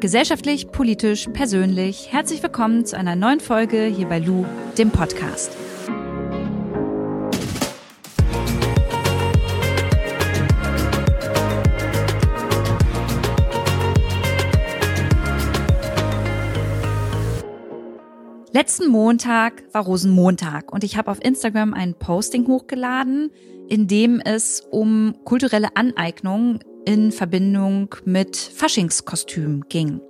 Gesellschaftlich, politisch, persönlich. Herzlich willkommen zu einer neuen Folge hier bei Lou, dem Podcast. Letzten Montag war Rosenmontag und ich habe auf Instagram ein Posting hochgeladen, in dem es um kulturelle Aneignung in Verbindung mit Faschingskostüm ging.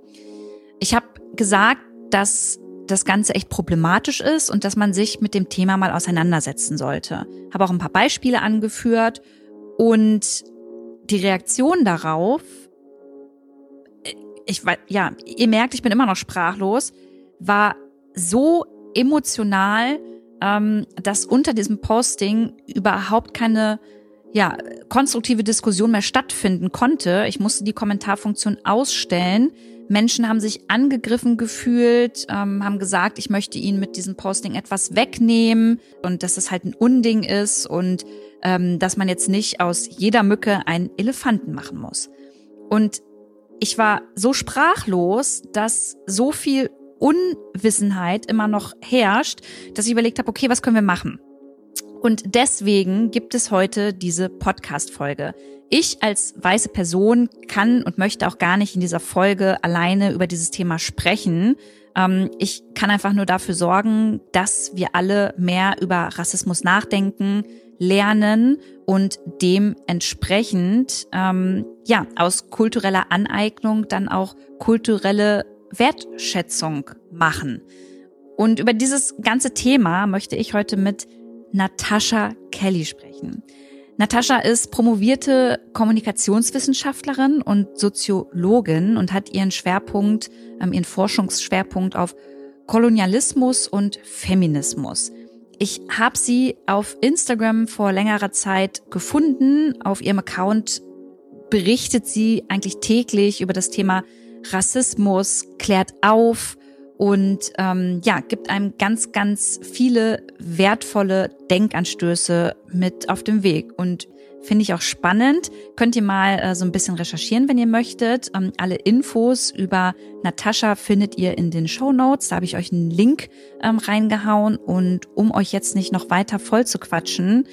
Ich habe gesagt, dass das Ganze echt problematisch ist und dass man sich mit dem Thema mal auseinandersetzen sollte. Habe auch ein paar Beispiele angeführt und die Reaktion darauf, ich ja, ihr merkt, ich bin immer noch sprachlos, war so emotional, ähm, dass unter diesem Posting überhaupt keine ja, konstruktive Diskussion mehr stattfinden konnte. Ich musste die Kommentarfunktion ausstellen. Menschen haben sich angegriffen gefühlt, ähm, haben gesagt, ich möchte ihnen mit diesem Posting etwas wegnehmen und dass es halt ein Unding ist und ähm, dass man jetzt nicht aus jeder Mücke einen Elefanten machen muss. Und ich war so sprachlos, dass so viel Unwissenheit immer noch herrscht, dass ich überlegt habe, okay, was können wir machen? Und deswegen gibt es heute diese Podcast-Folge. Ich als weiße Person kann und möchte auch gar nicht in dieser Folge alleine über dieses Thema sprechen. Ähm, ich kann einfach nur dafür sorgen, dass wir alle mehr über Rassismus nachdenken, lernen und dementsprechend ähm, ja aus kultureller Aneignung dann auch kulturelle Wertschätzung machen. Und über dieses ganze Thema möchte ich heute mit Natascha Kelly sprechen. Natascha ist promovierte Kommunikationswissenschaftlerin und Soziologin und hat ihren Schwerpunkt, ähm, ihren Forschungsschwerpunkt auf Kolonialismus und Feminismus. Ich habe sie auf Instagram vor längerer Zeit gefunden. Auf ihrem Account berichtet sie eigentlich täglich über das Thema Rassismus, klärt auf und ähm, ja, gibt einem ganz, ganz viele wertvolle Denkanstöße mit auf dem Weg. Und finde ich auch spannend. Könnt ihr mal äh, so ein bisschen recherchieren, wenn ihr möchtet. Ähm, alle Infos über Natascha findet ihr in den Show Notes. Da habe ich euch einen Link ähm, reingehauen. Und um euch jetzt nicht noch weiter voll zu quatschen,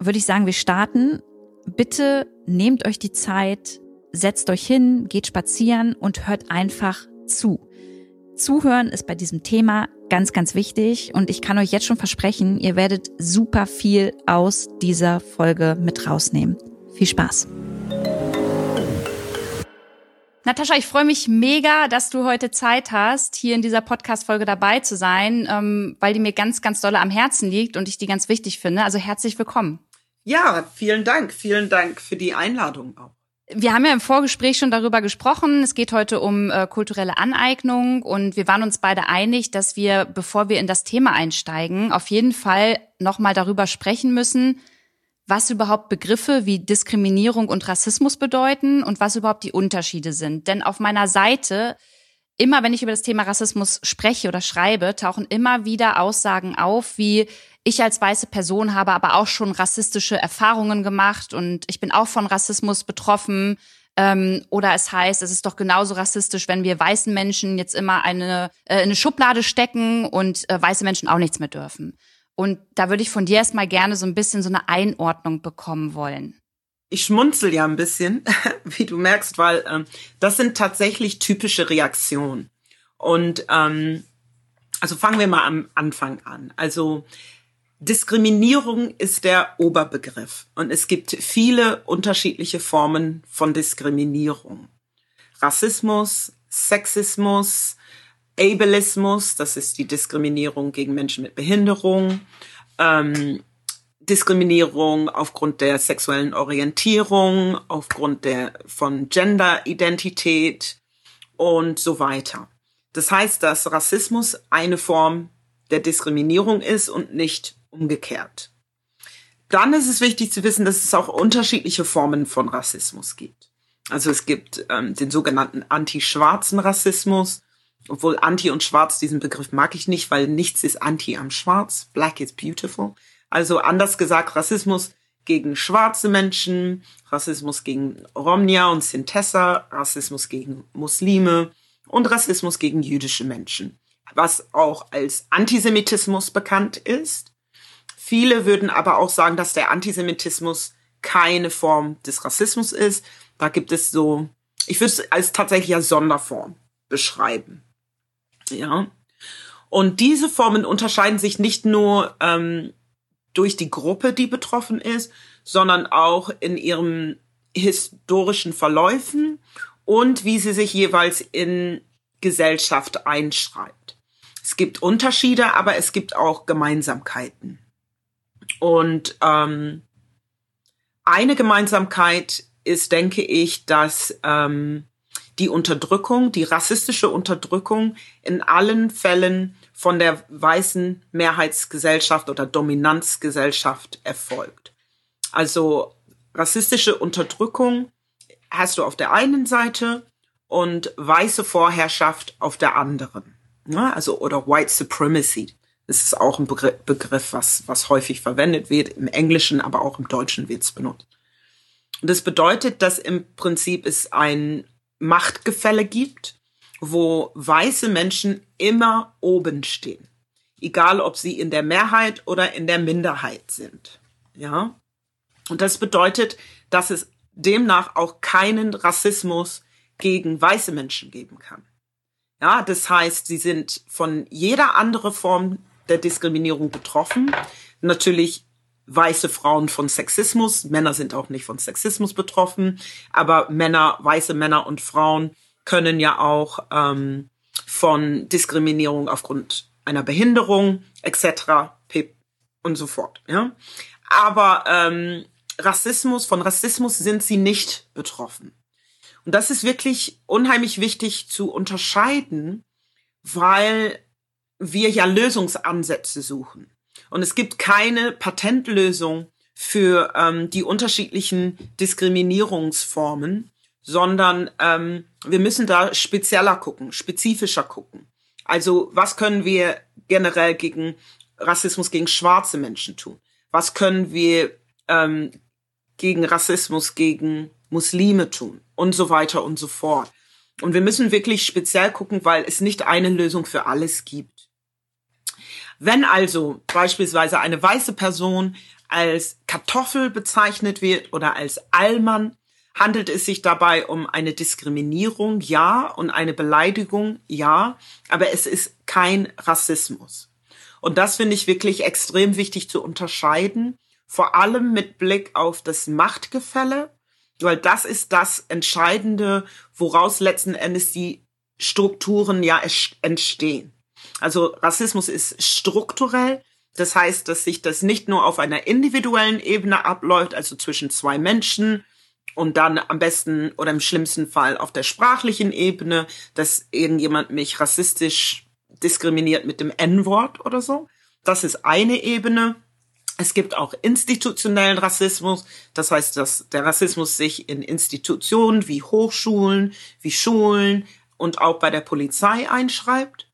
würde ich sagen, wir starten. Bitte nehmt euch die Zeit, setzt euch hin, geht spazieren und hört einfach zu. Zuhören ist bei diesem Thema ganz, ganz wichtig und ich kann euch jetzt schon versprechen, ihr werdet super viel aus dieser Folge mit rausnehmen. Viel Spaß! Natascha, ich freue mich mega, dass du heute Zeit hast, hier in dieser Podcast-Folge dabei zu sein, ähm, weil die mir ganz, ganz dolle am Herzen liegt und ich die ganz wichtig finde. Also herzlich willkommen. Ja, vielen Dank. Vielen Dank für die Einladung auch. Wir haben ja im Vorgespräch schon darüber gesprochen. Es geht heute um äh, kulturelle Aneignung und wir waren uns beide einig, dass wir, bevor wir in das Thema einsteigen, auf jeden Fall nochmal darüber sprechen müssen, was überhaupt Begriffe wie Diskriminierung und Rassismus bedeuten und was überhaupt die Unterschiede sind. Denn auf meiner Seite, immer wenn ich über das Thema Rassismus spreche oder schreibe, tauchen immer wieder Aussagen auf wie ich als weiße Person habe aber auch schon rassistische Erfahrungen gemacht und ich bin auch von Rassismus betroffen. Ähm, oder es heißt, es ist doch genauso rassistisch, wenn wir weißen Menschen jetzt immer eine, äh, eine Schublade stecken und äh, weiße Menschen auch nichts mehr dürfen. Und da würde ich von dir erstmal gerne so ein bisschen so eine Einordnung bekommen wollen. Ich schmunzel ja ein bisschen, wie du merkst, weil ähm, das sind tatsächlich typische Reaktionen. Und ähm, also fangen wir mal am Anfang an. Also Diskriminierung ist der Oberbegriff und es gibt viele unterschiedliche Formen von Diskriminierung. Rassismus, Sexismus, Ableismus, das ist die Diskriminierung gegen Menschen mit Behinderung, ähm, Diskriminierung aufgrund der sexuellen Orientierung, aufgrund der von Genderidentität und so weiter. Das heißt, dass Rassismus eine Form der Diskriminierung ist und nicht umgekehrt. Dann ist es wichtig zu wissen, dass es auch unterschiedliche Formen von Rassismus gibt. Also es gibt ähm, den sogenannten anti-schwarzen Rassismus, obwohl anti und schwarz, diesen Begriff mag ich nicht, weil nichts ist anti am Schwarz. Black is beautiful. Also anders gesagt, Rassismus gegen schwarze Menschen, Rassismus gegen Romnia und Sintessa, Rassismus gegen Muslime und Rassismus gegen jüdische Menschen, was auch als Antisemitismus bekannt ist. Viele würden aber auch sagen, dass der Antisemitismus keine Form des Rassismus ist. Da gibt es so, ich würde es als tatsächlich als Sonderform beschreiben. Ja. Und diese Formen unterscheiden sich nicht nur ähm, durch die Gruppe, die betroffen ist, sondern auch in ihrem historischen Verläufen und wie sie sich jeweils in Gesellschaft einschreibt. Es gibt Unterschiede, aber es gibt auch Gemeinsamkeiten. Und ähm, eine Gemeinsamkeit ist, denke ich, dass ähm, die Unterdrückung, die rassistische Unterdrückung in allen Fällen von der weißen Mehrheitsgesellschaft oder Dominanzgesellschaft erfolgt. Also rassistische Unterdrückung hast du auf der einen Seite und weiße Vorherrschaft auf der anderen. Ja, also oder White Supremacy. Ist auch ein Begriff, was, was häufig verwendet wird, im Englischen, aber auch im Deutschen wird es benutzt. Und das bedeutet, dass im Prinzip es ein Machtgefälle gibt wo weiße Menschen immer oben stehen. Egal, ob sie in der Mehrheit oder in der Minderheit sind. Ja. Und das bedeutet, dass es demnach auch keinen Rassismus gegen weiße Menschen geben kann. Ja, das heißt, sie sind von jeder andere Form der Diskriminierung betroffen. Natürlich weiße Frauen von Sexismus. Männer sind auch nicht von Sexismus betroffen, aber Männer, weiße Männer und Frauen können ja auch ähm, von Diskriminierung aufgrund einer Behinderung etc. und so fort. Ja? Aber ähm, Rassismus, von Rassismus sind sie nicht betroffen. Und das ist wirklich unheimlich wichtig zu unterscheiden, weil wir ja Lösungsansätze suchen. Und es gibt keine Patentlösung für ähm, die unterschiedlichen Diskriminierungsformen, sondern ähm, wir müssen da spezieller gucken, spezifischer gucken. Also was können wir generell gegen Rassismus gegen schwarze Menschen tun? Was können wir ähm, gegen Rassismus gegen Muslime tun? Und so weiter und so fort. Und wir müssen wirklich speziell gucken, weil es nicht eine Lösung für alles gibt. Wenn also beispielsweise eine weiße Person als Kartoffel bezeichnet wird oder als Allmann, Handelt es sich dabei um eine Diskriminierung? Ja. Und eine Beleidigung? Ja. Aber es ist kein Rassismus. Und das finde ich wirklich extrem wichtig zu unterscheiden. Vor allem mit Blick auf das Machtgefälle, weil das ist das Entscheidende, woraus letzten Endes die Strukturen ja entstehen. Also Rassismus ist strukturell. Das heißt, dass sich das nicht nur auf einer individuellen Ebene abläuft, also zwischen zwei Menschen und dann am besten oder im schlimmsten Fall auf der sprachlichen Ebene, dass irgendjemand mich rassistisch diskriminiert mit dem N-Wort oder so. Das ist eine Ebene. Es gibt auch institutionellen Rassismus. Das heißt, dass der Rassismus sich in Institutionen wie Hochschulen, wie Schulen und auch bei der Polizei einschreibt.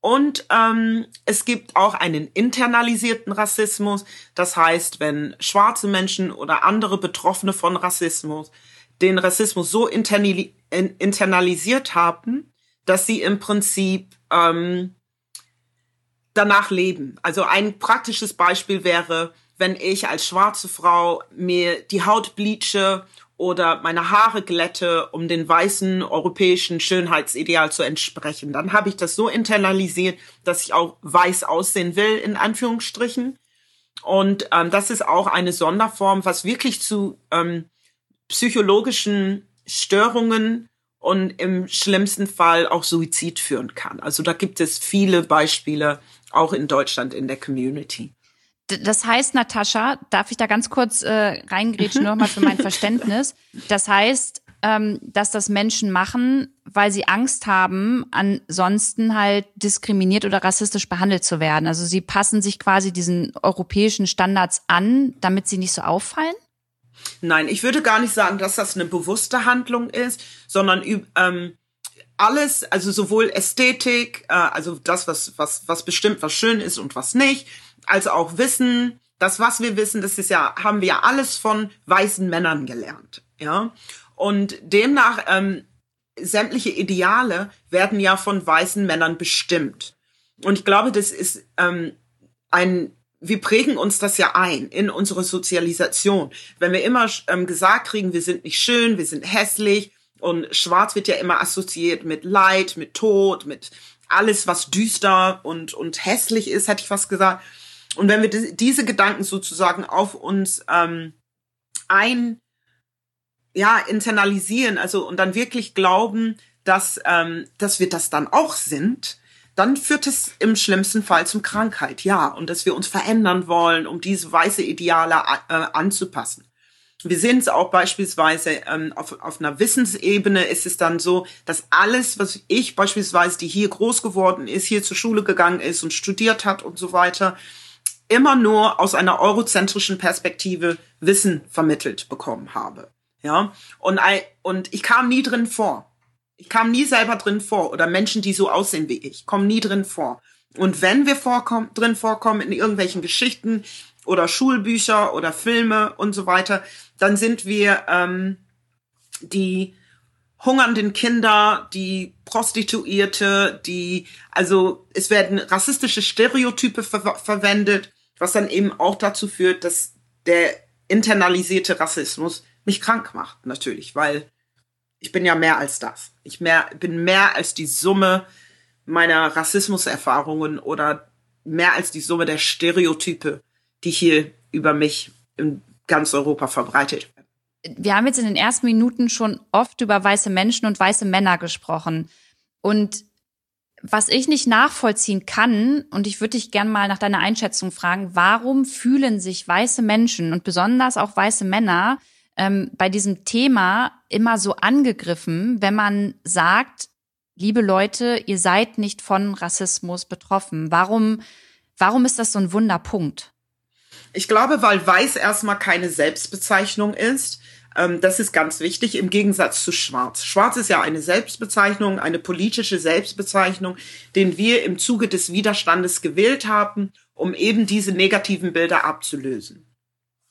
Und ähm, es gibt auch einen internalisierten Rassismus. Das heißt, wenn schwarze Menschen oder andere Betroffene von Rassismus den Rassismus so internalisiert haben, dass sie im Prinzip ähm, danach leben. Also ein praktisches Beispiel wäre, wenn ich als schwarze Frau mir die Haut bleache oder meine Haare glätte, um den weißen europäischen Schönheitsideal zu entsprechen. Dann habe ich das so internalisiert, dass ich auch weiß aussehen will, in Anführungsstrichen. Und ähm, das ist auch eine Sonderform, was wirklich zu ähm, psychologischen Störungen und im schlimmsten Fall auch Suizid führen kann. Also da gibt es viele Beispiele, auch in Deutschland in der Community. Das heißt, Natascha, darf ich da ganz kurz äh, reingrätschen, nochmal für mein Verständnis. Das heißt, ähm, dass das Menschen machen, weil sie Angst haben, ansonsten halt diskriminiert oder rassistisch behandelt zu werden. Also sie passen sich quasi diesen europäischen Standards an, damit sie nicht so auffallen? Nein, ich würde gar nicht sagen, dass das eine bewusste Handlung ist, sondern ähm, alles, also sowohl Ästhetik, äh, also das, was, was, was bestimmt, was schön ist und was nicht, als auch Wissen, das, was wir wissen, das ist ja, haben wir ja alles von weißen Männern gelernt, ja. Und demnach, ähm, sämtliche Ideale werden ja von weißen Männern bestimmt. Und ich glaube, das ist ähm, ein, wir prägen uns das ja ein in unsere Sozialisation. Wenn wir immer ähm, gesagt kriegen, wir sind nicht schön, wir sind hässlich und schwarz wird ja immer assoziiert mit Leid, mit Tod, mit alles, was düster und, und hässlich ist, hätte ich fast gesagt. Und wenn wir diese Gedanken sozusagen auf uns ähm, ein, ja, internalisieren, also und dann wirklich glauben, dass, ähm, dass wir das dann auch sind, dann führt es im schlimmsten Fall zum Krankheit, ja, und dass wir uns verändern wollen, um diese weiße Ideale äh, anzupassen. Wir sehen es auch beispielsweise ähm, auf, auf einer Wissensebene ist es dann so, dass alles, was ich beispielsweise, die hier groß geworden ist, hier zur Schule gegangen ist und studiert hat und so weiter, immer nur aus einer eurozentrischen Perspektive Wissen vermittelt bekommen habe. Ja, und, und ich kam nie drin vor. Ich kam nie selber drin vor oder Menschen, die so aussehen wie ich, kommen nie drin vor. Und wenn wir vorkommen, drin vorkommen in irgendwelchen Geschichten oder Schulbücher oder Filme und so weiter, dann sind wir ähm, die hungernden Kinder, die Prostituierte, die, also es werden rassistische Stereotype ver verwendet was dann eben auch dazu führt, dass der internalisierte Rassismus mich krank macht, natürlich, weil ich bin ja mehr als das. Ich mehr, bin mehr als die Summe meiner Rassismuserfahrungen oder mehr als die Summe der Stereotype, die hier über mich in ganz Europa verbreitet werden. Wir haben jetzt in den ersten Minuten schon oft über weiße Menschen und weiße Männer gesprochen. Und was ich nicht nachvollziehen kann, und ich würde dich gern mal nach deiner Einschätzung fragen, warum fühlen sich weiße Menschen und besonders auch weiße Männer ähm, bei diesem Thema immer so angegriffen, wenn man sagt, liebe Leute, ihr seid nicht von Rassismus betroffen? Warum, warum ist das so ein Wunderpunkt? Ich glaube, weil weiß erstmal keine Selbstbezeichnung ist. Ähm, das ist ganz wichtig im Gegensatz zu Schwarz. Schwarz ist ja eine Selbstbezeichnung, eine politische Selbstbezeichnung, den wir im Zuge des Widerstandes gewählt haben, um eben diese negativen Bilder abzulösen.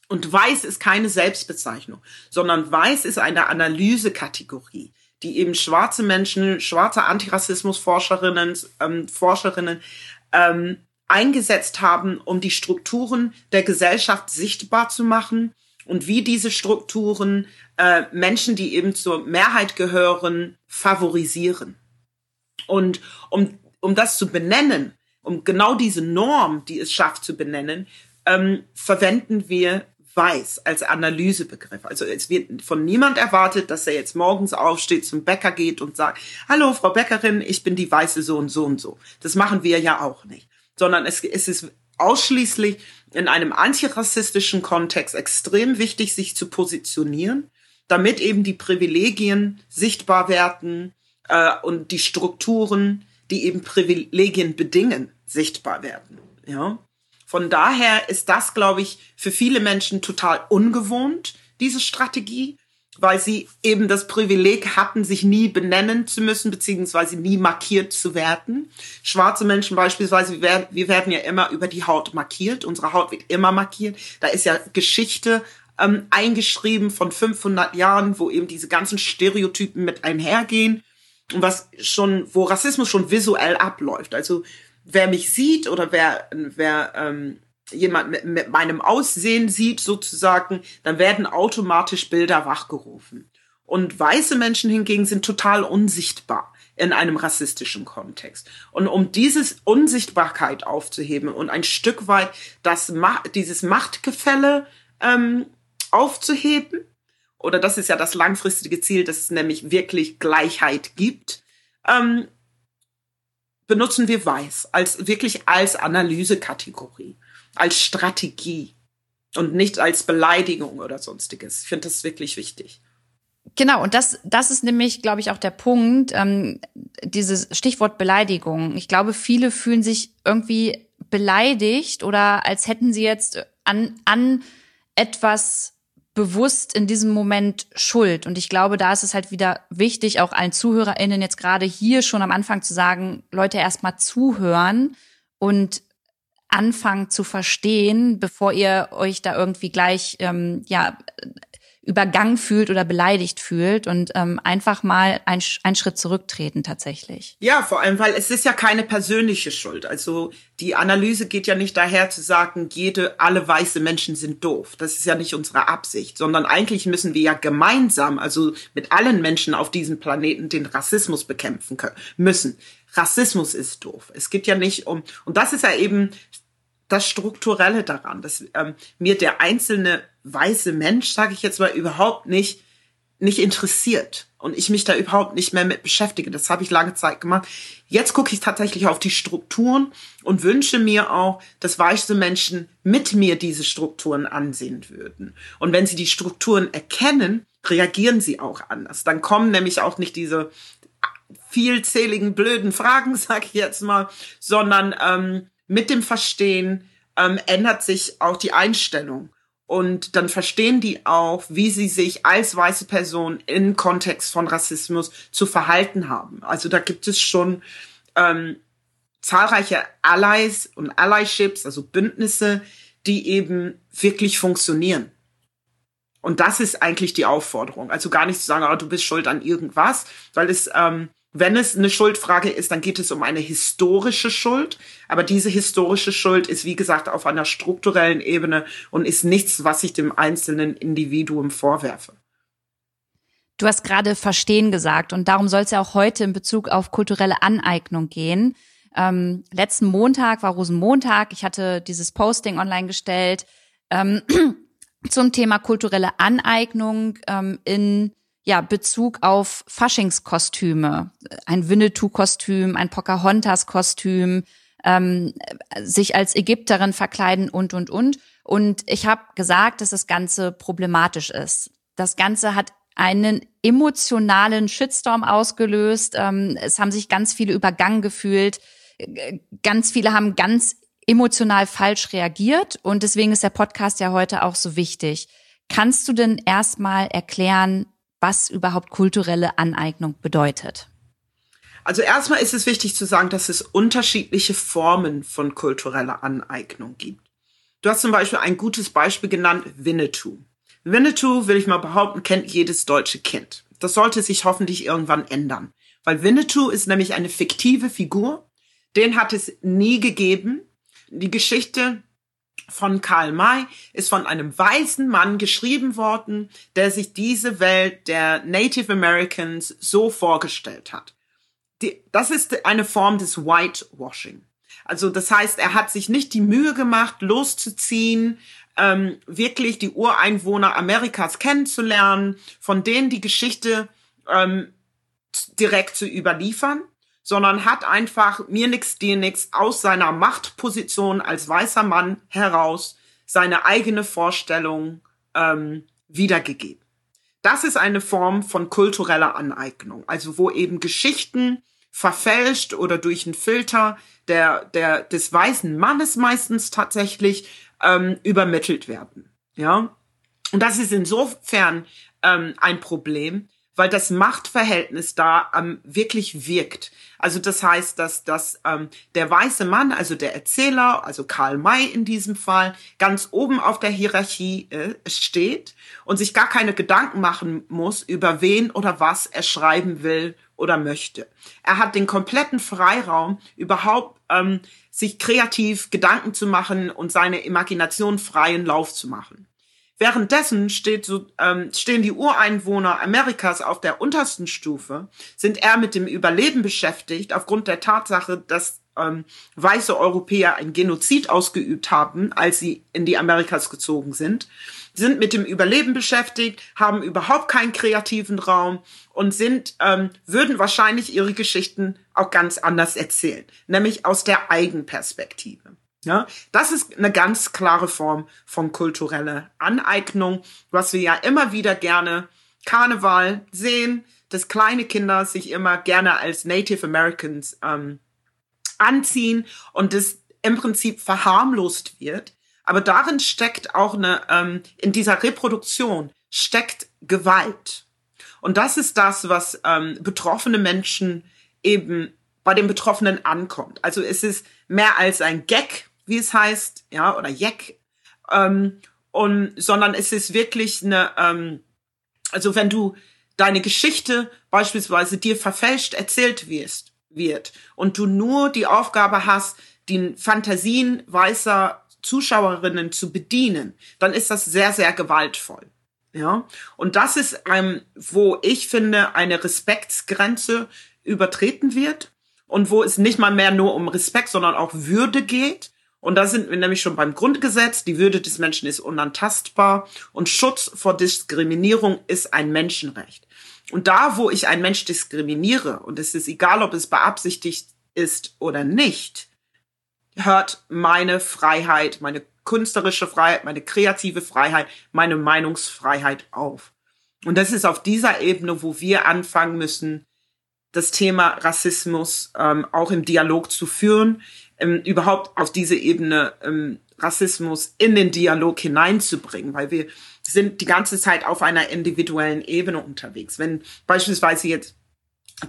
Und Weiß ist keine Selbstbezeichnung, sondern Weiß ist eine Analysekategorie, die eben schwarze Menschen, schwarze Antirassismusforscherinnen, ähm, Forscherinnen ähm, eingesetzt haben, um die Strukturen der Gesellschaft sichtbar zu machen und wie diese Strukturen äh, Menschen, die eben zur Mehrheit gehören, favorisieren. Und um, um das zu benennen, um genau diese Norm, die es schafft zu benennen, ähm, verwenden wir weiß als Analysebegriff. Also es wird von niemand erwartet, dass er jetzt morgens aufsteht, zum Bäcker geht und sagt, hallo Frau Bäckerin, ich bin die weiße so und so und so. Das machen wir ja auch nicht. Sondern es, es ist ausschließlich in einem antirassistischen Kontext extrem wichtig, sich zu positionieren, damit eben die Privilegien sichtbar werden äh, und die Strukturen, die eben Privilegien bedingen, sichtbar werden. Ja. Von daher ist das, glaube ich, für viele Menschen total ungewohnt, diese Strategie weil sie eben das Privileg hatten, sich nie benennen zu müssen, beziehungsweise nie markiert zu werden. Schwarze Menschen beispielsweise, wir werden, wir werden ja immer über die Haut markiert. Unsere Haut wird immer markiert. Da ist ja Geschichte ähm, eingeschrieben von 500 Jahren, wo eben diese ganzen Stereotypen mit einhergehen und was schon, wo Rassismus schon visuell abläuft. Also wer mich sieht oder wer, wer ähm, jemand mit, mit meinem Aussehen sieht sozusagen, dann werden automatisch Bilder wachgerufen. Und weiße Menschen hingegen sind total unsichtbar in einem rassistischen Kontext. Und um dieses Unsichtbarkeit aufzuheben und ein Stück weit das dieses Machtgefälle ähm, aufzuheben, oder das ist ja das langfristige Ziel, dass es nämlich wirklich Gleichheit gibt, ähm, benutzen wir Weiß als wirklich als Analysekategorie als Strategie und nicht als Beleidigung oder sonstiges. Ich finde das wirklich wichtig. Genau, und das, das ist nämlich, glaube ich, auch der Punkt, ähm, dieses Stichwort Beleidigung. Ich glaube, viele fühlen sich irgendwie beleidigt oder als hätten sie jetzt an, an etwas bewusst in diesem Moment Schuld. Und ich glaube, da ist es halt wieder wichtig, auch allen ZuhörerInnen jetzt gerade hier schon am Anfang zu sagen, Leute erstmal zuhören und anfangen zu verstehen, bevor ihr euch da irgendwie gleich ähm, ja übergangen fühlt oder beleidigt fühlt und ähm, einfach mal ein, einen Schritt zurücktreten tatsächlich. Ja, vor allem, weil es ist ja keine persönliche Schuld. Also die Analyse geht ja nicht daher zu sagen, jede, alle weiße Menschen sind doof. Das ist ja nicht unsere Absicht, sondern eigentlich müssen wir ja gemeinsam, also mit allen Menschen auf diesem Planeten, den Rassismus bekämpfen können, müssen. Rassismus ist doof. Es geht ja nicht um, und das ist ja eben das Strukturelle daran, dass ähm, mir der einzelne weiße Mensch, sage ich jetzt mal, überhaupt nicht nicht interessiert und ich mich da überhaupt nicht mehr mit beschäftige. Das habe ich lange Zeit gemacht. Jetzt gucke ich tatsächlich auf die Strukturen und wünsche mir auch, dass weiße Menschen mit mir diese Strukturen ansehen würden. Und wenn sie die Strukturen erkennen, reagieren sie auch anders. Dann kommen nämlich auch nicht diese vielzähligen blöden Fragen, sage ich jetzt mal, sondern ähm, mit dem Verstehen ähm, ändert sich auch die Einstellung. Und dann verstehen die auch, wie sie sich als weiße Person im Kontext von Rassismus zu verhalten haben. Also da gibt es schon ähm, zahlreiche Allies und Allyships, also Bündnisse, die eben wirklich funktionieren. Und das ist eigentlich die Aufforderung. Also gar nicht zu sagen, oh, du bist schuld an irgendwas, weil es ähm, wenn es eine Schuldfrage ist, dann geht es um eine historische Schuld. Aber diese historische Schuld ist, wie gesagt, auf einer strukturellen Ebene und ist nichts, was ich dem einzelnen Individuum vorwerfe. Du hast gerade Verstehen gesagt und darum soll es ja auch heute in Bezug auf kulturelle Aneignung gehen. Ähm, letzten Montag war Rosenmontag. Ich hatte dieses Posting online gestellt ähm, zum Thema kulturelle Aneignung ähm, in ja, Bezug auf Faschingskostüme, ein Winnetou-Kostüm, ein Pocahontas-Kostüm, ähm, sich als Ägypterin verkleiden und, und, und. Und ich habe gesagt, dass das Ganze problematisch ist. Das Ganze hat einen emotionalen Shitstorm ausgelöst. Ähm, es haben sich ganz viele übergangen gefühlt. Ganz viele haben ganz emotional falsch reagiert. Und deswegen ist der Podcast ja heute auch so wichtig. Kannst du denn erstmal erklären, was überhaupt kulturelle Aneignung bedeutet? Also erstmal ist es wichtig zu sagen, dass es unterschiedliche Formen von kultureller Aneignung gibt. Du hast zum Beispiel ein gutes Beispiel genannt, Winnetou. Winnetou, will ich mal behaupten, kennt jedes deutsche Kind. Das sollte sich hoffentlich irgendwann ändern. Weil Winnetou ist nämlich eine fiktive Figur. Den hat es nie gegeben. Die Geschichte von Karl May ist von einem weißen Mann geschrieben worden, der sich diese Welt der Native Americans so vorgestellt hat. Die, das ist eine Form des Whitewashing. Also das heißt, er hat sich nicht die Mühe gemacht, loszuziehen, ähm, wirklich die Ureinwohner Amerikas kennenzulernen, von denen die Geschichte ähm, direkt zu überliefern, sondern hat einfach mir nix, dir nix aus seiner Machtposition als weißer Mann heraus seine eigene Vorstellung ähm, wiedergegeben. Das ist eine Form von kultureller Aneignung, also wo eben Geschichten verfälscht oder durch einen Filter der, der, des weißen Mannes meistens tatsächlich ähm, übermittelt werden. Ja, und das ist insofern ähm, ein Problem, weil das Machtverhältnis da ähm, wirklich wirkt. Also das heißt, dass, dass ähm, der weiße Mann, also der Erzähler, also Karl May in diesem Fall, ganz oben auf der Hierarchie äh, steht und sich gar keine Gedanken machen muss, über wen oder was er schreiben will oder möchte. Er hat den kompletten Freiraum, überhaupt ähm, sich kreativ Gedanken zu machen und seine Imagination freien Lauf zu machen. Währenddessen steht so, ähm, stehen die Ureinwohner Amerikas auf der untersten Stufe, sind eher mit dem Überleben beschäftigt, aufgrund der Tatsache, dass ähm, weiße Europäer ein Genozid ausgeübt haben, als sie in die Amerikas gezogen sind, sind mit dem Überleben beschäftigt, haben überhaupt keinen kreativen Raum und sind, ähm, würden wahrscheinlich ihre Geschichten auch ganz anders erzählen, nämlich aus der Eigenperspektive. Ja, das ist eine ganz klare Form von kultureller Aneignung, was wir ja immer wieder gerne Karneval sehen, dass kleine Kinder sich immer gerne als Native Americans ähm, anziehen und das im Prinzip verharmlost wird. Aber darin steckt auch eine, ähm, in dieser Reproduktion steckt Gewalt. Und das ist das, was ähm, betroffene Menschen eben bei den Betroffenen ankommt. Also es ist mehr als ein Gag, wie es heißt, ja, oder Jeck, ähm, und, sondern es ist wirklich eine, ähm, also wenn du deine Geschichte beispielsweise dir verfälscht erzählt wirst, wird und du nur die Aufgabe hast, die Fantasien weißer Zuschauerinnen zu bedienen, dann ist das sehr, sehr gewaltvoll. Ja, und das ist ein, wo ich finde, eine Respektsgrenze übertreten wird und wo es nicht mal mehr nur um Respekt, sondern auch Würde geht. Und da sind wir nämlich schon beim Grundgesetz. Die Würde des Menschen ist unantastbar und Schutz vor Diskriminierung ist ein Menschenrecht. Und da, wo ich einen Mensch diskriminiere, und es ist egal, ob es beabsichtigt ist oder nicht, hört meine Freiheit, meine künstlerische Freiheit, meine kreative Freiheit, meine Meinungsfreiheit auf. Und das ist auf dieser Ebene, wo wir anfangen müssen, das Thema Rassismus ähm, auch im Dialog zu führen, ähm, überhaupt auf diese Ebene ähm, Rassismus in den Dialog hineinzubringen, weil wir sind die ganze Zeit auf einer individuellen Ebene unterwegs. Wenn beispielsweise jetzt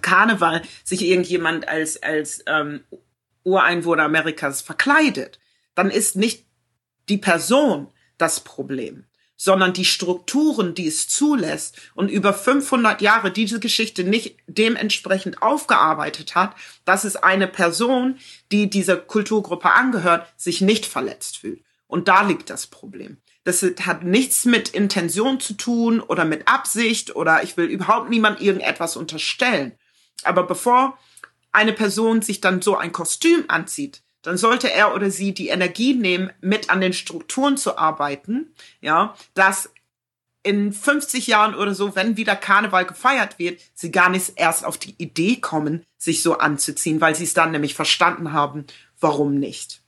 Karneval sich irgendjemand als als ähm, Ureinwohner Amerikas verkleidet, dann ist nicht die Person das Problem, sondern die Strukturen, die es zulässt und über 500 Jahre diese Geschichte nicht dementsprechend aufgearbeitet hat, dass es eine Person, die dieser Kulturgruppe angehört, sich nicht verletzt fühlt. Und da liegt das Problem. Das hat nichts mit Intention zu tun oder mit Absicht oder ich will überhaupt niemand irgendetwas unterstellen. Aber bevor eine Person sich dann so ein Kostüm anzieht, dann sollte er oder sie die Energie nehmen, mit an den Strukturen zu arbeiten, ja, dass in 50 Jahren oder so, wenn wieder Karneval gefeiert wird, sie gar nicht erst auf die Idee kommen, sich so anzuziehen, weil sie es dann nämlich verstanden haben, warum nicht.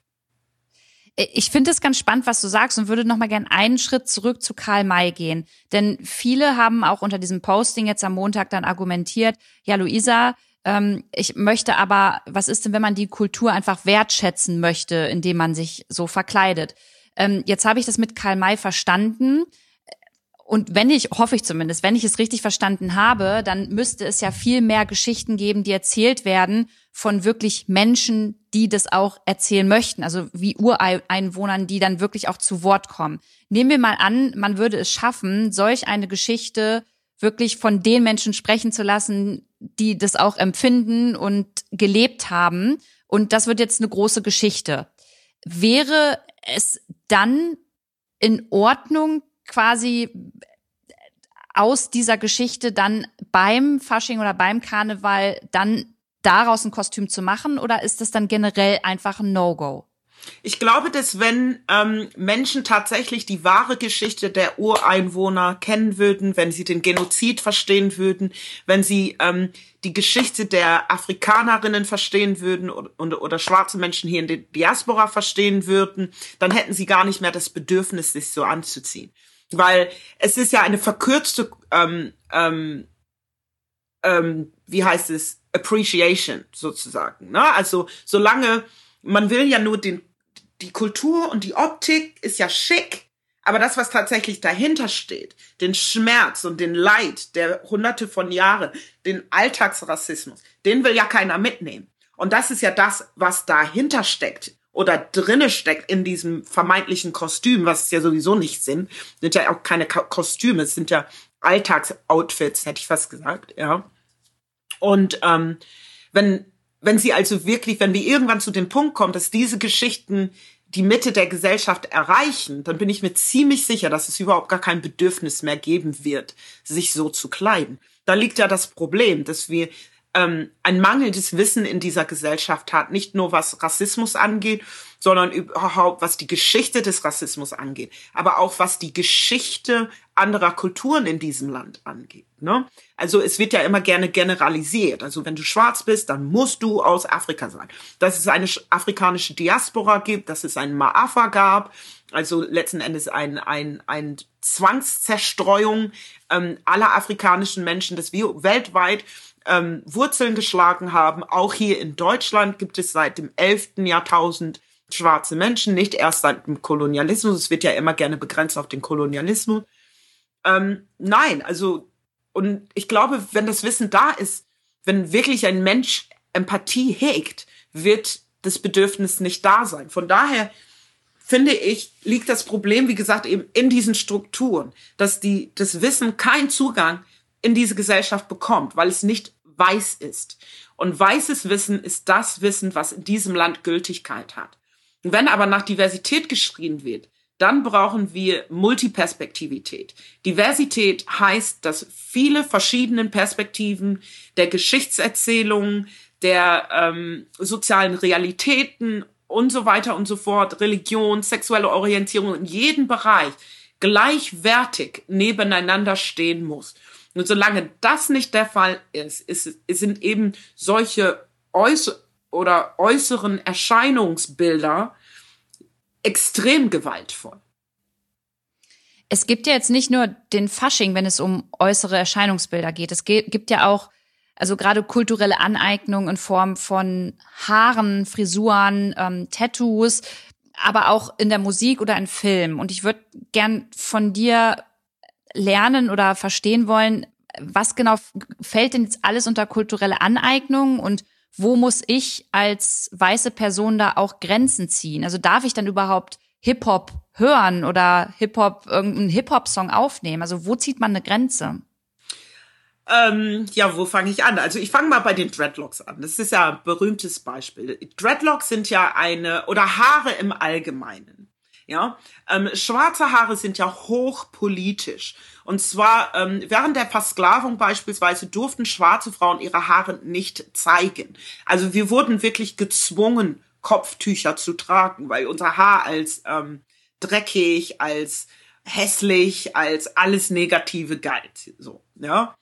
Ich finde es ganz spannend, was du sagst und würde noch mal gern einen Schritt zurück zu Karl May gehen. Denn viele haben auch unter diesem Posting jetzt am Montag dann argumentiert, ja, Luisa, ähm, ich möchte aber, was ist denn, wenn man die Kultur einfach wertschätzen möchte, indem man sich so verkleidet? Ähm, jetzt habe ich das mit Karl May verstanden. Und wenn ich, hoffe ich zumindest, wenn ich es richtig verstanden habe, dann müsste es ja viel mehr Geschichten geben, die erzählt werden von wirklich Menschen, die das auch erzählen möchten. Also wie Ureinwohnern, die dann wirklich auch zu Wort kommen. Nehmen wir mal an, man würde es schaffen, solch eine Geschichte wirklich von den Menschen sprechen zu lassen, die das auch empfinden und gelebt haben. Und das wird jetzt eine große Geschichte. Wäre es dann in Ordnung, quasi aus dieser Geschichte dann beim Fasching oder beim Karneval dann daraus ein Kostüm zu machen oder ist das dann generell einfach ein No-Go? Ich glaube, dass wenn ähm, Menschen tatsächlich die wahre Geschichte der Ureinwohner kennen würden, wenn sie den Genozid verstehen würden, wenn sie ähm, die Geschichte der Afrikanerinnen verstehen würden oder, oder, schwarze Menschen hier in der Diaspora verstehen würden, dann hätten sie gar nicht mehr das Bedürfnis, sich so anzuziehen. Weil es ist ja eine verkürzte, ähm, ähm, ähm, wie heißt es, Appreciation sozusagen. Ne? Also solange man will ja nur den die Kultur und die Optik ist ja schick, aber das, was tatsächlich dahinter steht, den Schmerz und den Leid der hunderte von Jahren, den Alltagsrassismus, den will ja keiner mitnehmen. Und das ist ja das, was dahinter steckt oder drinne steckt in diesem vermeintlichen Kostüm, was es ja sowieso nicht sind, sind ja auch keine Kostüme, es sind ja Alltagsoutfits, hätte ich fast gesagt, ja. Und ähm, wenn wenn sie also wirklich, wenn wir irgendwann zu dem Punkt kommen, dass diese Geschichten die Mitte der Gesellschaft erreichen, dann bin ich mir ziemlich sicher, dass es überhaupt gar kein Bedürfnis mehr geben wird, sich so zu kleiden. Da liegt ja das Problem, dass wir ähm, ein mangelndes Wissen in dieser Gesellschaft hat, nicht nur was Rassismus angeht, sondern überhaupt was die Geschichte des Rassismus angeht, aber auch was die Geschichte anderer Kulturen in diesem Land angeht. Ne? Also es wird ja immer gerne generalisiert. Also wenn du schwarz bist, dann musst du aus Afrika sein. Dass es eine afrikanische Diaspora gibt, dass es einen Maafa gab, also letzten Endes ein, ein, ein Zwangszerstreuung ähm, aller afrikanischen Menschen, dass wir weltweit ähm, Wurzeln geschlagen haben. Auch hier in Deutschland gibt es seit dem 11. Jahrtausend schwarze Menschen, nicht erst seit dem Kolonialismus. Es wird ja immer gerne begrenzt auf den Kolonialismus. Ähm, nein, also, und ich glaube, wenn das Wissen da ist, wenn wirklich ein Mensch Empathie hegt, wird das Bedürfnis nicht da sein. Von daher finde ich, liegt das Problem, wie gesagt, eben in diesen Strukturen, dass die, das Wissen keinen Zugang in diese Gesellschaft bekommt, weil es nicht weiß ist. Und weißes Wissen ist das Wissen, was in diesem Land Gültigkeit hat. wenn aber nach Diversität geschrien wird, dann brauchen wir Multiperspektivität. Diversität heißt, dass viele verschiedene Perspektiven der Geschichtserzählung, der ähm, sozialen Realitäten und so weiter und so fort, Religion, sexuelle Orientierung in jedem Bereich gleichwertig nebeneinander stehen muss. Und solange das nicht der Fall ist, ist, sind eben solche äußer oder äußeren Erscheinungsbilder extrem gewaltvoll. Es gibt ja jetzt nicht nur den Fasching, wenn es um äußere Erscheinungsbilder geht. Es gibt ja auch also gerade kulturelle Aneignung in Form von Haaren, Frisuren, ähm, Tattoos, aber auch in der Musik oder in Film. Und ich würde gern von dir lernen oder verstehen wollen, was genau fällt denn jetzt alles unter kulturelle Aneignung und wo muss ich als weiße Person da auch Grenzen ziehen? Also darf ich dann überhaupt Hip-Hop hören oder Hip-Hop, irgendeinen Hip-Hop-Song aufnehmen? Also wo zieht man eine Grenze? Ähm, ja, wo fange ich an? Also ich fange mal bei den Dreadlocks an. Das ist ja ein berühmtes Beispiel. Dreadlocks sind ja eine, oder Haare im Allgemeinen. Ja, ähm, schwarze Haare sind ja hochpolitisch. Und zwar ähm, während der Versklavung beispielsweise durften schwarze Frauen ihre Haare nicht zeigen. Also wir wurden wirklich gezwungen, Kopftücher zu tragen, weil unser Haar als ähm, dreckig, als hässlich, als alles Negative galt. So, ja.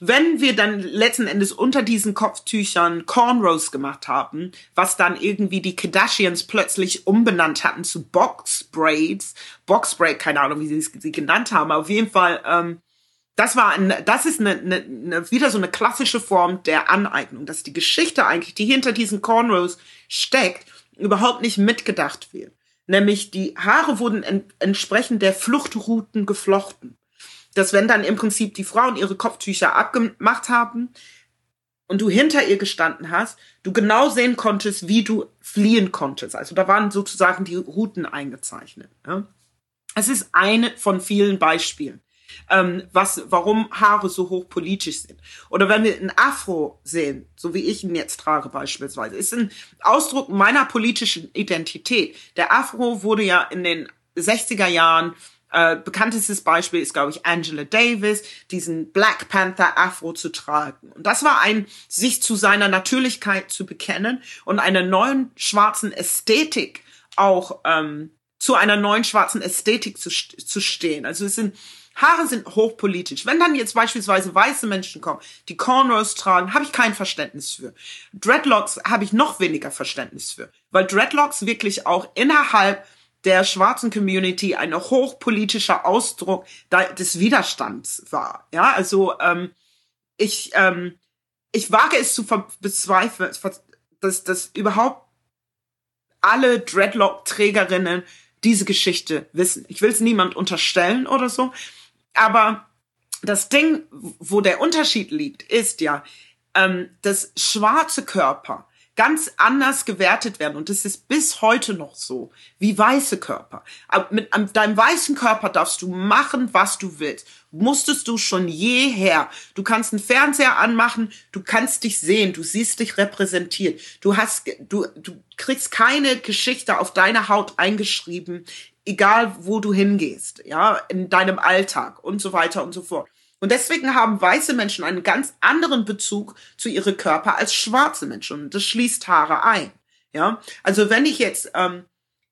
Wenn wir dann letzten Endes unter diesen Kopftüchern Cornrows gemacht haben, was dann irgendwie die Kardashians plötzlich umbenannt hatten zu Box Braids, Box Braid, keine Ahnung, wie sie sie genannt haben, auf jeden Fall, ähm, das war ein, das ist eine, eine, eine, wieder so eine klassische Form der Aneignung, dass die Geschichte eigentlich, die hinter diesen Cornrows steckt, überhaupt nicht mitgedacht wird. Nämlich die Haare wurden en entsprechend der Fluchtrouten geflochten dass wenn dann im Prinzip die Frauen ihre Kopftücher abgemacht haben und du hinter ihr gestanden hast, du genau sehen konntest, wie du fliehen konntest. Also da waren sozusagen die Routen eingezeichnet. Ja? Es ist eine von vielen Beispielen, ähm, was, warum Haare so hochpolitisch sind. Oder wenn wir einen Afro sehen, so wie ich ihn jetzt trage beispielsweise, ist ein Ausdruck meiner politischen Identität. Der Afro wurde ja in den 60er Jahren äh, bekanntestes Beispiel ist, glaube ich, Angela Davis, diesen Black Panther Afro zu tragen. Und das war ein, sich zu seiner Natürlichkeit zu bekennen und einer neuen schwarzen Ästhetik auch ähm, zu einer neuen schwarzen Ästhetik zu, zu stehen. Also es sind Haare sind hochpolitisch. Wenn dann jetzt beispielsweise weiße Menschen kommen, die Cornrows tragen, habe ich kein Verständnis für. Dreadlocks habe ich noch weniger Verständnis für, weil Dreadlocks wirklich auch innerhalb der schwarzen Community ein hochpolitischer Ausdruck des Widerstands war. Ja, also ähm, ich ähm, ich wage es zu bezweifeln, dass, dass überhaupt alle Dreadlock-Trägerinnen diese Geschichte wissen. Ich will es niemand unterstellen oder so, aber das Ding, wo der Unterschied liegt, ist ja, ähm, dass schwarze Körper ganz anders gewertet werden. Und das ist bis heute noch so, wie weiße Körper. Mit deinem weißen Körper darfst du machen, was du willst. Musstest du schon jeher. Du kannst einen Fernseher anmachen, du kannst dich sehen, du siehst dich repräsentiert. Du hast, du, du kriegst keine Geschichte auf deine Haut eingeschrieben, egal wo du hingehst, ja, in deinem Alltag und so weiter und so fort. Und deswegen haben weiße Menschen einen ganz anderen Bezug zu ihrem Körper als schwarze Menschen. Und das schließt Haare ein. Ja, also wenn ich jetzt, ähm,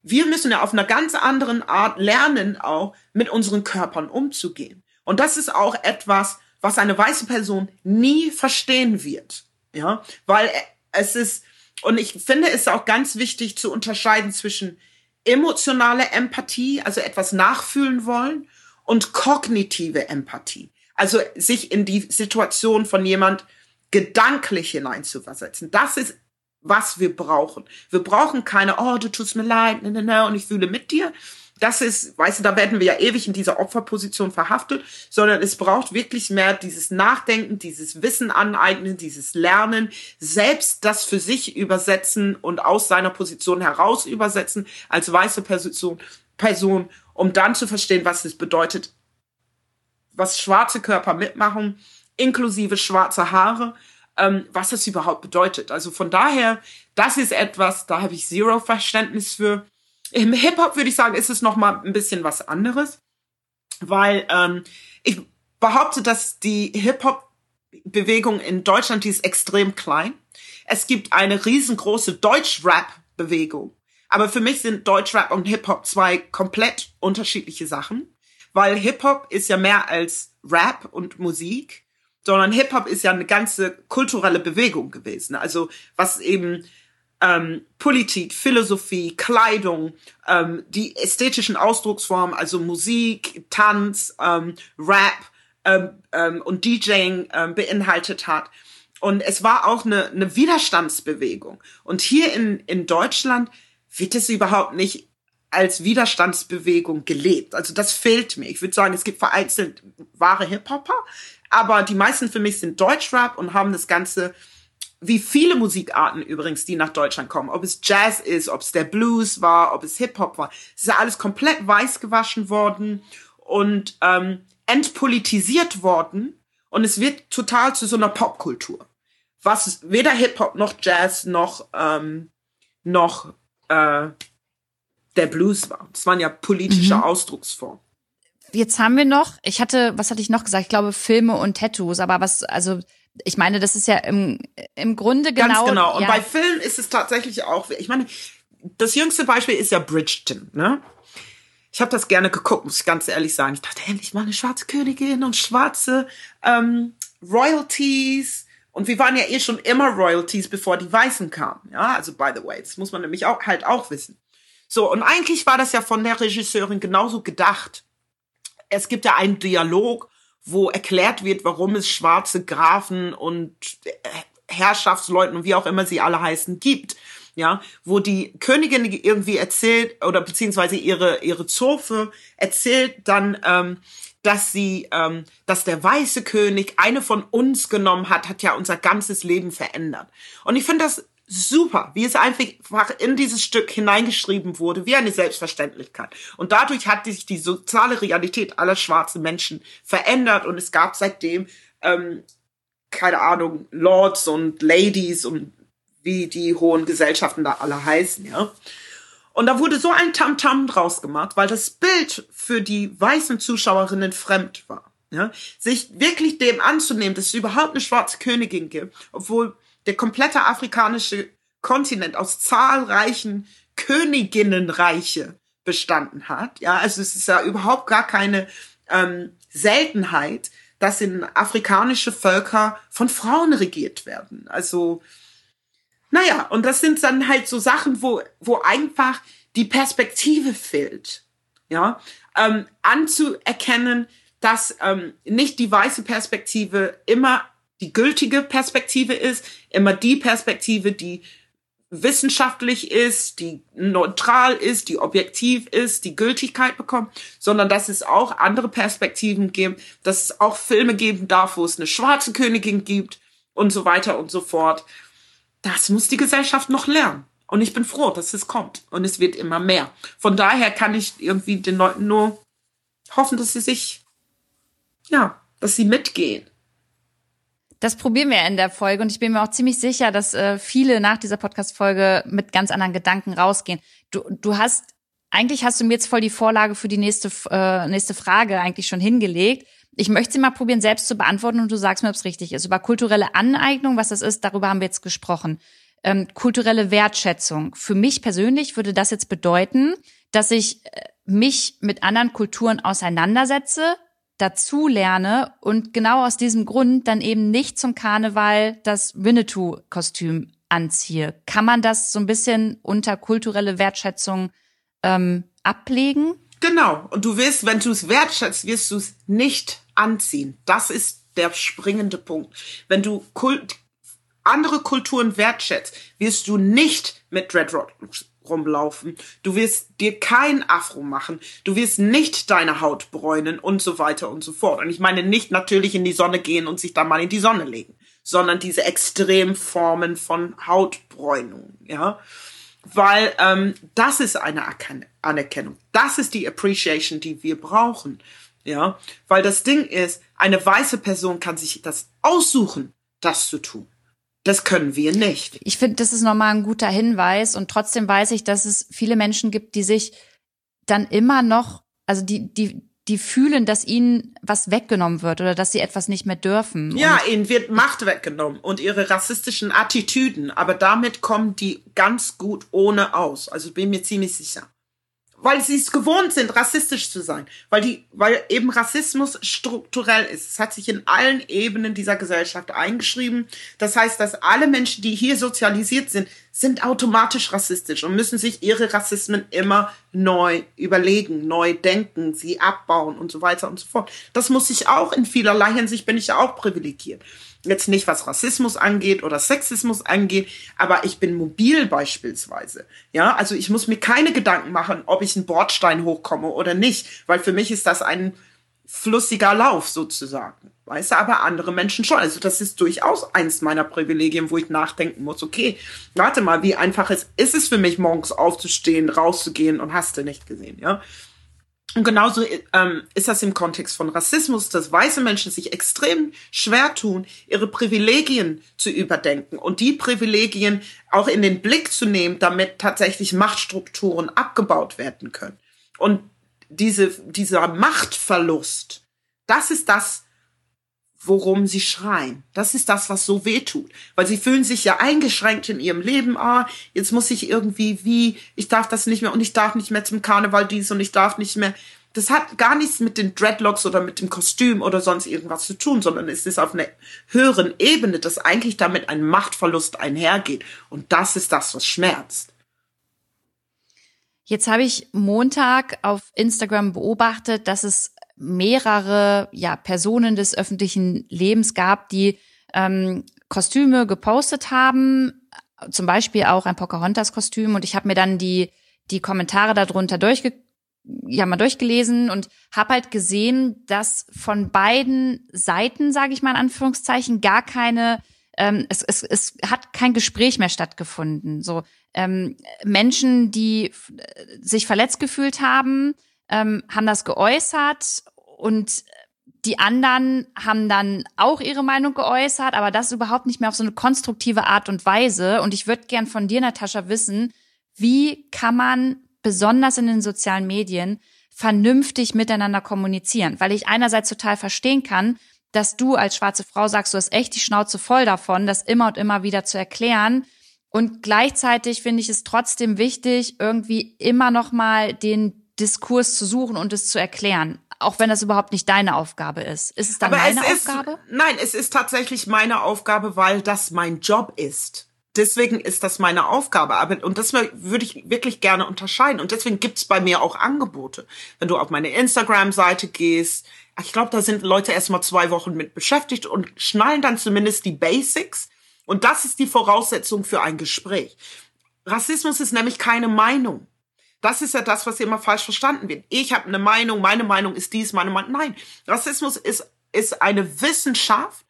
wir müssen ja auf einer ganz anderen Art lernen, auch mit unseren Körpern umzugehen. Und das ist auch etwas, was eine weiße Person nie verstehen wird. Ja, weil es ist, und ich finde es auch ganz wichtig zu unterscheiden zwischen emotionale Empathie, also etwas nachfühlen wollen, und kognitive Empathie. Also sich in die Situation von jemand gedanklich hineinzuversetzen. Das ist, was wir brauchen. Wir brauchen keine, oh, du tust mir leid, ne, ne, ne, und ich fühle mit dir. das ist, weißt du, da werden wir ja ewig in dieser Opferposition verhaftet, sondern es braucht wirklich mehr dieses Nachdenken, dieses Wissen aneignen, dieses Lernen, selbst das für sich übersetzen und aus seiner Position heraus übersetzen als weiße Person, Person, um dann zu verstehen, was es bedeutet, was schwarze Körper mitmachen, inklusive schwarze Haare, ähm, was das überhaupt bedeutet. Also von daher, das ist etwas, da habe ich zero Verständnis für. Im Hip-Hop würde ich sagen, ist es noch mal ein bisschen was anderes, weil ähm, ich behaupte, dass die Hip-Hop-Bewegung in Deutschland, die ist extrem klein. Es gibt eine riesengroße Deutsch-Rap-Bewegung. Aber für mich sind Deutsch-Rap und Hip-Hop zwei komplett unterschiedliche Sachen, weil Hip-Hop ist ja mehr als Rap und Musik, sondern Hip-Hop ist ja eine ganze kulturelle Bewegung gewesen. Also was eben ähm, Politik, Philosophie, Kleidung, ähm, die ästhetischen Ausdrucksformen, also Musik, Tanz, ähm, Rap ähm, ähm, und DJing ähm, beinhaltet hat. Und es war auch eine, eine Widerstandsbewegung. Und hier in, in Deutschland wird es überhaupt nicht als Widerstandsbewegung gelebt. Also das fehlt mir. Ich würde sagen, es gibt vereinzelt wahre Hip-Hopper, aber die meisten für mich sind Deutschrap und haben das Ganze wie viele Musikarten übrigens, die nach Deutschland kommen, ob es Jazz ist, ob es der Blues war, ob es Hip-Hop war, es ist ja alles komplett weiß gewaschen worden und ähm, entpolitisiert worden und es wird total zu so einer Popkultur. Was weder Hip-Hop noch Jazz noch, ähm, noch äh, der Blues war. Das waren ja politische mhm. Ausdrucksformen. Jetzt haben wir noch, ich hatte, was hatte ich noch gesagt? Ich glaube Filme und Tattoos, aber was, also ich meine, das ist ja im, im Grunde genau. Ganz genau. Und ja. bei Filmen ist es tatsächlich auch, ich meine, das jüngste Beispiel ist ja Bridgerton, ne? Ich habe das gerne geguckt, muss ich ganz ehrlich sagen. Ich dachte, endlich mal eine schwarze Königin und schwarze ähm, Royalties. Und wir waren ja eh schon immer Royalties, bevor die Weißen kamen. Ja, also by the way, das muss man nämlich auch halt auch wissen. So, und eigentlich war das ja von der Regisseurin genauso gedacht. Es gibt ja einen Dialog wo erklärt wird, warum es schwarze Grafen und äh, Herrschaftsleuten und wie auch immer sie alle heißen gibt. Ja, wo die Königin irgendwie erzählt oder beziehungsweise ihre ihre Zofe erzählt dann, ähm, dass sie, ähm, dass der weiße König eine von uns genommen hat, hat ja unser ganzes Leben verändert. Und ich finde das super, wie es einfach in dieses Stück hineingeschrieben wurde, wie eine Selbstverständlichkeit. Und dadurch hat sich die soziale Realität aller schwarzen Menschen verändert und es gab seitdem, ähm, keine Ahnung, Lords und Ladies und wie die hohen Gesellschaften da alle heißen, ja. Und da wurde so ein Tamtam -Tam draus gemacht, weil das Bild für die weißen Zuschauerinnen fremd war. Ja, sich wirklich dem anzunehmen, dass es überhaupt eine schwarze Königin gibt, obwohl der komplette afrikanische Kontinent aus zahlreichen Königinnenreiche bestanden hat. Ja, also es ist ja überhaupt gar keine ähm, Seltenheit, dass in afrikanische Völker von Frauen regiert werden. Also, naja, und das sind dann halt so Sachen, wo, wo einfach die Perspektive fehlt. Ja, ähm, anzuerkennen, dass ähm, nicht die weiße Perspektive immer die gültige Perspektive ist, immer die Perspektive, die wissenschaftlich ist, die neutral ist, die objektiv ist, die Gültigkeit bekommt, sondern dass es auch andere Perspektiven gibt, dass es auch Filme geben darf, wo es eine schwarze Königin gibt und so weiter und so fort. Das muss die Gesellschaft noch lernen. Und ich bin froh, dass es kommt. Und es wird immer mehr. Von daher kann ich irgendwie den Leuten nur hoffen, dass sie sich, ja, dass sie mitgehen. Das probieren wir in der Folge und ich bin mir auch ziemlich sicher, dass äh, viele nach dieser Podcast-Folge mit ganz anderen Gedanken rausgehen. Du, du hast, eigentlich hast du mir jetzt voll die Vorlage für die nächste, äh, nächste Frage eigentlich schon hingelegt. Ich möchte sie mal probieren, selbst zu beantworten und du sagst mir, ob es richtig ist. Über kulturelle Aneignung, was das ist, darüber haben wir jetzt gesprochen. Ähm, kulturelle Wertschätzung. Für mich persönlich würde das jetzt bedeuten, dass ich äh, mich mit anderen Kulturen auseinandersetze, dazu lerne und genau aus diesem Grund dann eben nicht zum Karneval das Winnetou-Kostüm anziehe. Kann man das so ein bisschen unter kulturelle Wertschätzung ähm, ablegen? Genau. Und du wirst, wenn du es wertschätzt, wirst du es nicht anziehen. Das ist der springende Punkt. Wenn du Kult andere Kulturen wertschätzt, wirst du nicht mit Dreadlocks rumlaufen. Du wirst dir kein Afro machen. Du wirst nicht deine Haut bräunen und so weiter und so fort. Und ich meine nicht natürlich in die Sonne gehen und sich dann mal in die Sonne legen, sondern diese Extremformen von Hautbräunung, ja. Weil ähm, das ist eine Anerkennung. Das ist die Appreciation, die wir brauchen. Ja, weil das Ding ist, eine weiße Person kann sich das aussuchen, das zu tun. Das können wir nicht. Ich finde, das ist nochmal ein guter Hinweis und trotzdem weiß ich, dass es viele Menschen gibt, die sich dann immer noch, also die, die, die fühlen, dass ihnen was weggenommen wird oder dass sie etwas nicht mehr dürfen. Ja, ihnen wird Macht weggenommen und ihre rassistischen Attitüden, aber damit kommen die ganz gut ohne aus. Also bin mir ziemlich sicher weil sie es gewohnt sind, rassistisch zu sein, weil die, weil eben Rassismus strukturell ist. Es hat sich in allen Ebenen dieser Gesellschaft eingeschrieben. Das heißt, dass alle Menschen, die hier sozialisiert sind, sind automatisch rassistisch und müssen sich ihre Rassismen immer neu überlegen, neu denken, sie abbauen und so weiter und so fort. Das muss ich auch in vielerlei Hinsicht bin ich ja auch privilegiert. Jetzt nicht, was Rassismus angeht oder Sexismus angeht, aber ich bin mobil beispielsweise. Ja, also ich muss mir keine Gedanken machen, ob ich einen Bordstein hochkomme oder nicht, weil für mich ist das ein flussiger Lauf sozusagen. Weißt du, aber andere Menschen schon. Also das ist durchaus eins meiner Privilegien, wo ich nachdenken muss, okay, warte mal, wie einfach ist, ist es für mich, morgens aufzustehen, rauszugehen und hast du nicht gesehen, ja? Und genauso ähm, ist das im Kontext von Rassismus, dass weiße Menschen sich extrem schwer tun, ihre Privilegien zu überdenken und die Privilegien auch in den Blick zu nehmen, damit tatsächlich Machtstrukturen abgebaut werden können. Und diese, dieser Machtverlust, das ist das, worum sie schreien. Das ist das, was so weh tut. Weil sie fühlen sich ja eingeschränkt in ihrem Leben. Ah, jetzt muss ich irgendwie wie, ich darf das nicht mehr und ich darf nicht mehr zum Karneval dies und ich darf nicht mehr. Das hat gar nichts mit den Dreadlocks oder mit dem Kostüm oder sonst irgendwas zu tun, sondern es ist auf einer höheren Ebene, dass eigentlich damit ein Machtverlust einhergeht. Und das ist das, was schmerzt. Jetzt habe ich Montag auf Instagram beobachtet, dass es mehrere ja, Personen des öffentlichen Lebens gab, die ähm, Kostüme gepostet haben, zum Beispiel auch ein Pocahontas-Kostüm. Und ich habe mir dann die, die Kommentare darunter durchge ja mal durchgelesen und habe halt gesehen, dass von beiden Seiten, sage ich mal in Anführungszeichen, gar keine ähm, es, es, es hat kein Gespräch mehr stattgefunden. So ähm, Menschen, die sich verletzt gefühlt haben, ähm, haben das geäußert und die anderen haben dann auch ihre Meinung geäußert, aber das überhaupt nicht mehr auf so eine konstruktive Art und Weise. Und ich würde gern von dir, Natascha, wissen, wie kann man besonders in den sozialen Medien vernünftig miteinander kommunizieren? Weil ich einerseits total verstehen kann, dass du als schwarze Frau sagst, du hast echt die Schnauze voll davon, das immer und immer wieder zu erklären. Und gleichzeitig finde ich es trotzdem wichtig, irgendwie immer noch mal den Diskurs zu suchen und es zu erklären, auch wenn das überhaupt nicht deine Aufgabe ist. Ist es dann Aber deine es Aufgabe? Ist, nein, es ist tatsächlich meine Aufgabe, weil das mein Job ist. Deswegen ist das meine Aufgabe. Aber, und das würde ich wirklich gerne unterscheiden. Und deswegen gibt's bei mir auch Angebote. Wenn du auf meine Instagram-Seite gehst, ich glaube, da sind Leute erstmal zwei Wochen mit beschäftigt und schnallen dann zumindest die Basics. Und das ist die Voraussetzung für ein Gespräch. Rassismus ist nämlich keine Meinung. Das ist ja das, was immer falsch verstanden wird. Ich habe eine Meinung, meine Meinung ist dies, meine Meinung. Nein, Rassismus ist, ist eine Wissenschaft.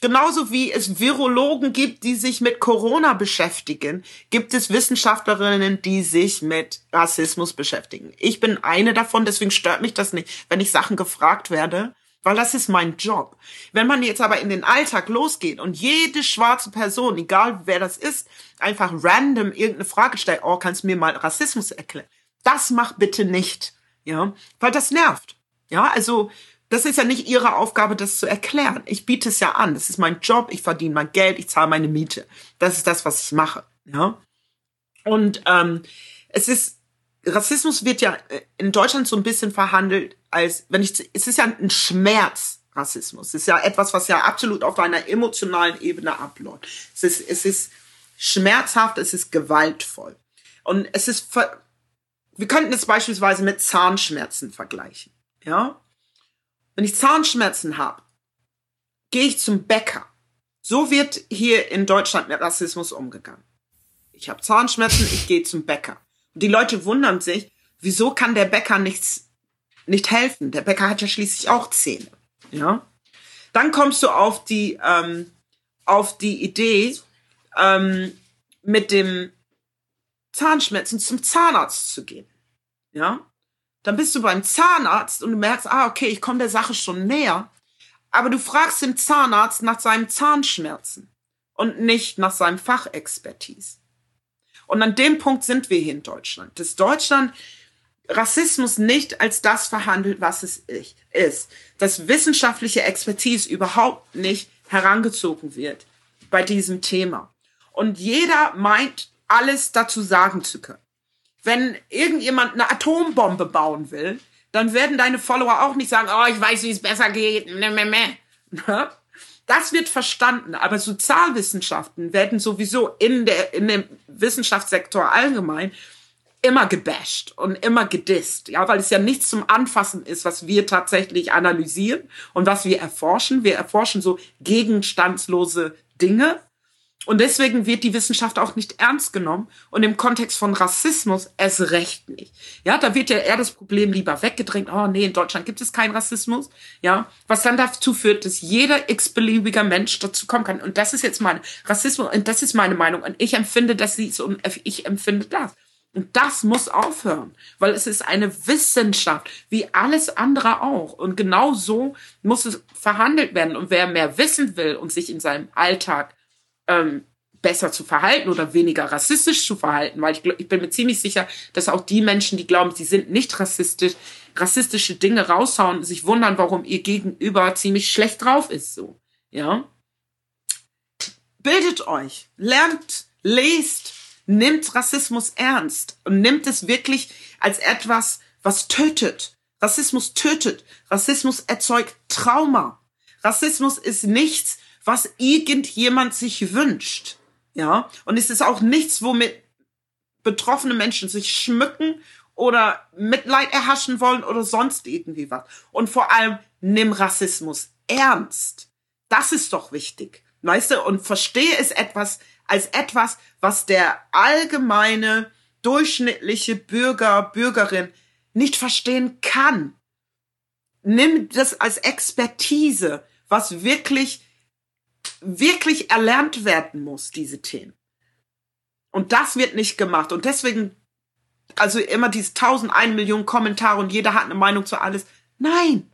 Genauso wie es Virologen gibt, die sich mit Corona beschäftigen, gibt es Wissenschaftlerinnen, die sich mit Rassismus beschäftigen. Ich bin eine davon, deswegen stört mich das nicht, wenn ich Sachen gefragt werde, weil das ist mein Job. Wenn man jetzt aber in den Alltag losgeht und jede schwarze Person, egal wer das ist, einfach random irgendeine Frage stellt, oh, kannst du mir mal Rassismus erklären? Das mach bitte nicht, ja, weil das nervt. Ja, also das ist ja nicht ihre Aufgabe, das zu erklären. Ich biete es ja an. Das ist mein Job. Ich verdiene mein Geld. Ich zahle meine Miete. Das ist das, was ich mache. Ja. Und ähm, es ist Rassismus wird ja in Deutschland so ein bisschen verhandelt als wenn ich es ist ja ein Schmerz Rassismus. Es ist ja etwas, was ja absolut auf einer emotionalen Ebene abläuft. Es ist es ist schmerzhaft. Es ist gewaltvoll. Und es ist wir könnten es beispielsweise mit Zahnschmerzen vergleichen. Ja? Wenn ich Zahnschmerzen habe, gehe ich zum Bäcker. So wird hier in Deutschland mit Rassismus umgegangen. Ich habe Zahnschmerzen, ich gehe zum Bäcker. Die Leute wundern sich, wieso kann der Bäcker nichts, nicht helfen? Der Bäcker hat ja schließlich auch Zähne. Ja. Dann kommst du auf die, ähm, auf die Idee, ähm, mit dem Zahnschmerzen zum Zahnarzt zu gehen. Ja. Dann bist du beim Zahnarzt und du merkst, ah, okay, ich komme der Sache schon näher. Aber du fragst den Zahnarzt nach seinem Zahnschmerzen und nicht nach seinem Fachexpertise. Und an dem Punkt sind wir hier in Deutschland. Dass Deutschland Rassismus nicht als das verhandelt, was es ist. Dass wissenschaftliche Expertise überhaupt nicht herangezogen wird bei diesem Thema. Und jeder meint, alles dazu sagen zu können. Wenn irgendjemand eine Atombombe bauen will, dann werden deine Follower auch nicht sagen, oh, ich weiß, wie es besser geht. Ne? Das wird verstanden, aber Sozialwissenschaften werden sowieso in der in dem Wissenschaftssektor allgemein immer gebasht und immer gedisst, ja, weil es ja nichts zum Anfassen ist, was wir tatsächlich analysieren und was wir erforschen. Wir erforschen so gegenstandslose Dinge und deswegen wird die Wissenschaft auch nicht ernst genommen und im Kontext von Rassismus erst recht nicht. Ja, da wird ja eher das Problem lieber weggedrängt. Oh nee, in Deutschland gibt es keinen Rassismus. Ja, was dann dazu führt, dass jeder x-beliebiger Mensch dazu kommen kann. Und das ist jetzt mein Rassismus und das ist meine Meinung. Und ich empfinde das so und ich empfinde das. Und das muss aufhören, weil es ist eine Wissenschaft, wie alles andere auch. Und genau so muss es verhandelt werden. Und wer mehr wissen will und sich in seinem Alltag ähm, besser zu verhalten oder weniger rassistisch zu verhalten, weil ich, ich bin mir ziemlich sicher, dass auch die Menschen, die glauben, sie sind nicht rassistisch, rassistische Dinge raushauen sich wundern, warum ihr Gegenüber ziemlich schlecht drauf ist, so, ja. Bildet euch, lernt, lest, nimmt Rassismus ernst und nimmt es wirklich als etwas, was tötet. Rassismus tötet. Rassismus erzeugt Trauma. Rassismus ist nichts, was irgendjemand sich wünscht. Ja, und es ist auch nichts, womit betroffene Menschen sich schmücken oder Mitleid erhaschen wollen oder sonst irgendwie was. Und vor allem nimm Rassismus ernst. Das ist doch wichtig. Weißt du, und verstehe es etwas als etwas, was der allgemeine, durchschnittliche Bürger, Bürgerin nicht verstehen kann. Nimm das als Expertise, was wirklich wirklich erlernt werden muss, diese Themen. Und das wird nicht gemacht. Und deswegen, also immer diese tausend, ein Millionen Kommentare und jeder hat eine Meinung zu alles. Nein,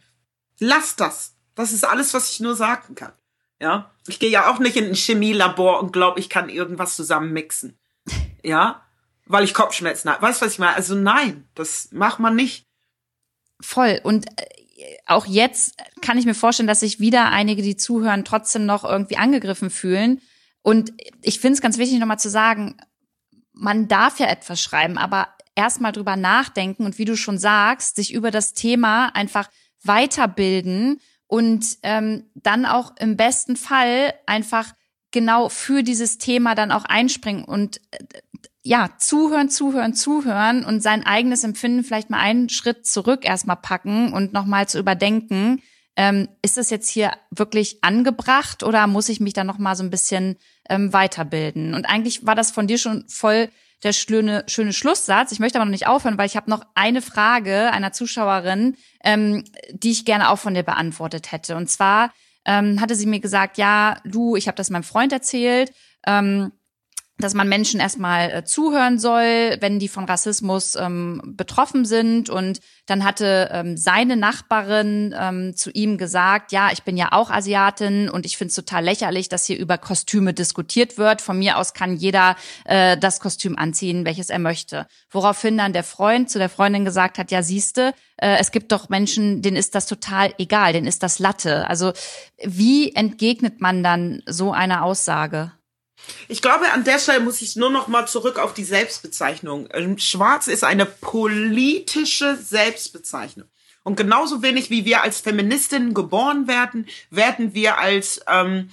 lass das. Das ist alles, was ich nur sagen kann. Ja, ich gehe ja auch nicht in ein Chemielabor und glaube, ich kann irgendwas zusammen mixen. Ja, weil ich Kopfschmerzen habe. Weißt du, was ich meine? Also nein, das macht man nicht. Voll. Und äh, auch jetzt kann ich mir vorstellen, dass sich wieder einige, die zuhören, trotzdem noch irgendwie angegriffen fühlen. Und ich finde es ganz wichtig, nochmal zu sagen, man darf ja etwas schreiben, aber erstmal drüber nachdenken und wie du schon sagst, sich über das Thema einfach weiterbilden und ähm, dann auch im besten Fall einfach genau für dieses Thema dann auch einspringen und äh, ja, zuhören, zuhören, zuhören und sein eigenes Empfinden vielleicht mal einen Schritt zurück erstmal packen und nochmal zu überdenken, ähm, ist das jetzt hier wirklich angebracht oder muss ich mich da nochmal so ein bisschen ähm, weiterbilden? Und eigentlich war das von dir schon voll der schöne, schöne Schlusssatz. Ich möchte aber noch nicht aufhören, weil ich habe noch eine Frage einer Zuschauerin, ähm, die ich gerne auch von dir beantwortet hätte. Und zwar ähm, hatte sie mir gesagt, ja, du, ich habe das meinem Freund erzählt. Ähm, dass man Menschen erstmal äh, zuhören soll, wenn die von Rassismus ähm, betroffen sind. Und dann hatte ähm, seine Nachbarin ähm, zu ihm gesagt, ja, ich bin ja auch Asiatin und ich finde es total lächerlich, dass hier über Kostüme diskutiert wird. Von mir aus kann jeder äh, das Kostüm anziehen, welches er möchte. Woraufhin dann der Freund zu der Freundin gesagt hat, ja, siehste, äh, es gibt doch Menschen, denen ist das total egal, denen ist das Latte. Also wie entgegnet man dann so einer Aussage? Ich glaube, an der Stelle muss ich nur noch mal zurück auf die Selbstbezeichnung. Ähm, Schwarz ist eine politische Selbstbezeichnung. Und genauso wenig wie wir als Feministinnen geboren werden, werden wir als ähm,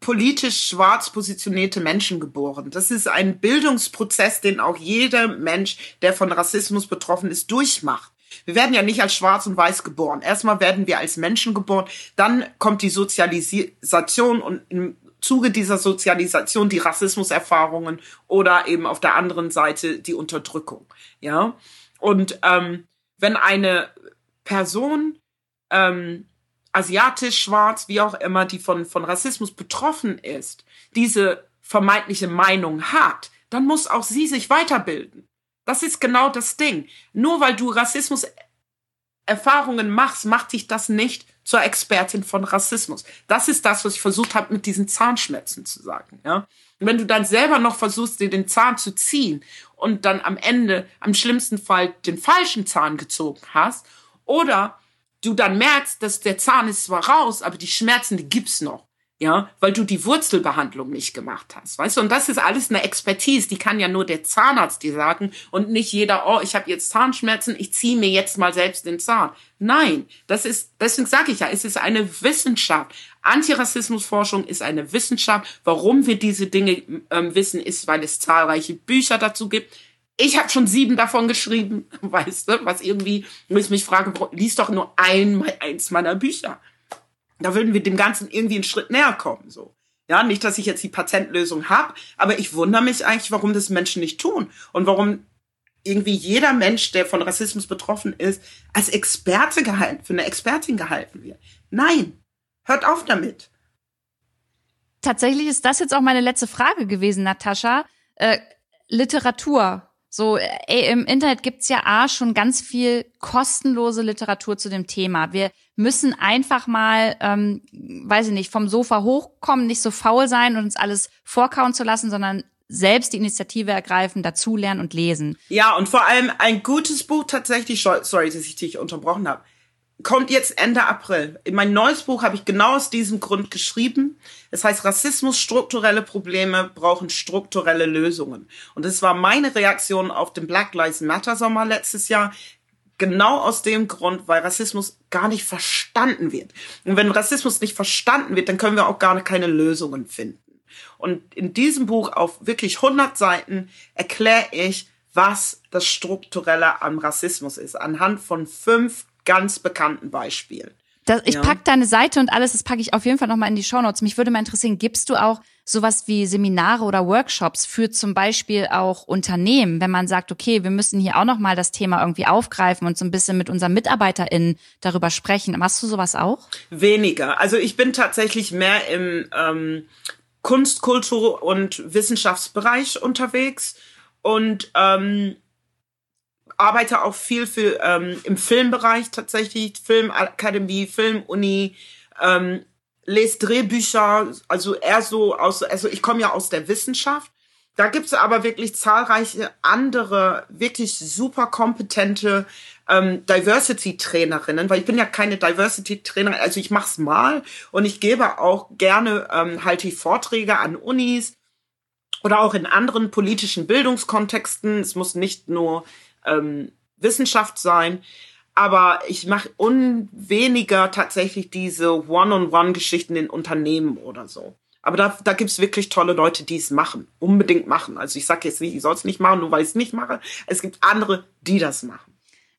politisch schwarz positionierte Menschen geboren. Das ist ein Bildungsprozess, den auch jeder Mensch, der von Rassismus betroffen ist, durchmacht. Wir werden ja nicht als schwarz und weiß geboren. Erstmal werden wir als Menschen geboren, dann kommt die Sozialisation und im Zuge dieser Sozialisation die Rassismuserfahrungen oder eben auf der anderen Seite die Unterdrückung. Ja, und ähm, wenn eine Person ähm, asiatisch, schwarz, wie auch immer, die von von Rassismus betroffen ist, diese vermeintliche Meinung hat, dann muss auch sie sich weiterbilden. Das ist genau das Ding. Nur weil du Rassismus Erfahrungen machst, macht dich das nicht zur Expertin von Rassismus. Das ist das, was ich versucht habe, mit diesen Zahnschmerzen zu sagen. Ja? Und wenn du dann selber noch versuchst, dir den Zahn zu ziehen und dann am Ende, am schlimmsten Fall, den falschen Zahn gezogen hast, oder du dann merkst, dass der Zahn ist zwar raus, aber die Schmerzen, die gibt's noch ja, weil du die Wurzelbehandlung nicht gemacht hast, weißt du? Und das ist alles eine Expertise, die kann ja nur der Zahnarzt dir sagen und nicht jeder, oh, ich habe jetzt Zahnschmerzen, ich ziehe mir jetzt mal selbst den Zahn. Nein, das ist, deswegen sage ich ja, es ist eine Wissenschaft. Antirassismusforschung ist eine Wissenschaft. Warum wir diese Dinge ähm, wissen, ist, weil es zahlreiche Bücher dazu gibt. Ich habe schon sieben davon geschrieben, weißt du, was irgendwie, wo ich mich frage, lies doch nur ein, eins meiner Bücher. Da würden wir dem Ganzen irgendwie einen Schritt näher kommen, so. Ja, nicht, dass ich jetzt die Patentlösung habe, aber ich wundere mich eigentlich, warum das Menschen nicht tun und warum irgendwie jeder Mensch, der von Rassismus betroffen ist, als Experte gehalten, für eine Expertin gehalten wird. Nein, hört auf damit. Tatsächlich ist das jetzt auch meine letzte Frage gewesen, Natascha. Äh, Literatur. So, ey, im Internet gibt's ja A schon ganz viel kostenlose Literatur zu dem Thema. Wir müssen einfach mal, ähm, weiß ich nicht, vom Sofa hochkommen, nicht so faul sein und uns alles vorkauen zu lassen, sondern selbst die Initiative ergreifen, dazulernen und lesen. Ja, und vor allem ein gutes Buch tatsächlich, sorry, dass ich dich unterbrochen habe, kommt jetzt Ende April. In mein neues Buch habe ich genau aus diesem Grund geschrieben. Es heißt Rassismus, strukturelle Probleme brauchen strukturelle Lösungen. Und das war meine Reaktion auf den Black Lives Matter Sommer letztes Jahr. Genau aus dem Grund, weil Rassismus gar nicht verstanden wird. Und wenn Rassismus nicht verstanden wird, dann können wir auch gar keine Lösungen finden. Und in diesem Buch auf wirklich 100 Seiten erkläre ich, was das Strukturelle am Rassismus ist, anhand von fünf ganz bekannten Beispielen. Das, ich ja. pack deine Seite und alles, das packe ich auf jeden Fall nochmal in die Shownotes. Mich würde mal interessieren, gibst du auch sowas wie Seminare oder Workshops für zum Beispiel auch Unternehmen, wenn man sagt, okay, wir müssen hier auch nochmal das Thema irgendwie aufgreifen und so ein bisschen mit unseren MitarbeiterInnen darüber sprechen. Machst du sowas auch? Weniger. Also ich bin tatsächlich mehr im ähm, Kunst, Kultur und Wissenschaftsbereich unterwegs und ähm, arbeite auch viel für ähm, im Filmbereich tatsächlich, Filmakademie, Filmuni, ähm, lese Drehbücher, also eher so aus, also ich komme ja aus der Wissenschaft. Da gibt's aber wirklich zahlreiche andere, wirklich super kompetente ähm, Diversity-Trainerinnen, weil ich bin ja keine Diversity-Trainerin, also ich mach's mal und ich gebe auch gerne ähm, halt die Vorträge an Unis oder auch in anderen politischen Bildungskontexten. Es muss nicht nur ähm, Wissenschaft sein. Aber ich mache unweniger tatsächlich diese One-on-One-Geschichten in Unternehmen oder so. Aber da, da gibt's wirklich tolle Leute, die es machen. Unbedingt machen. Also ich sage jetzt nicht, ich soll es nicht machen, nur weil ich es nicht mache. Es gibt andere, die das machen.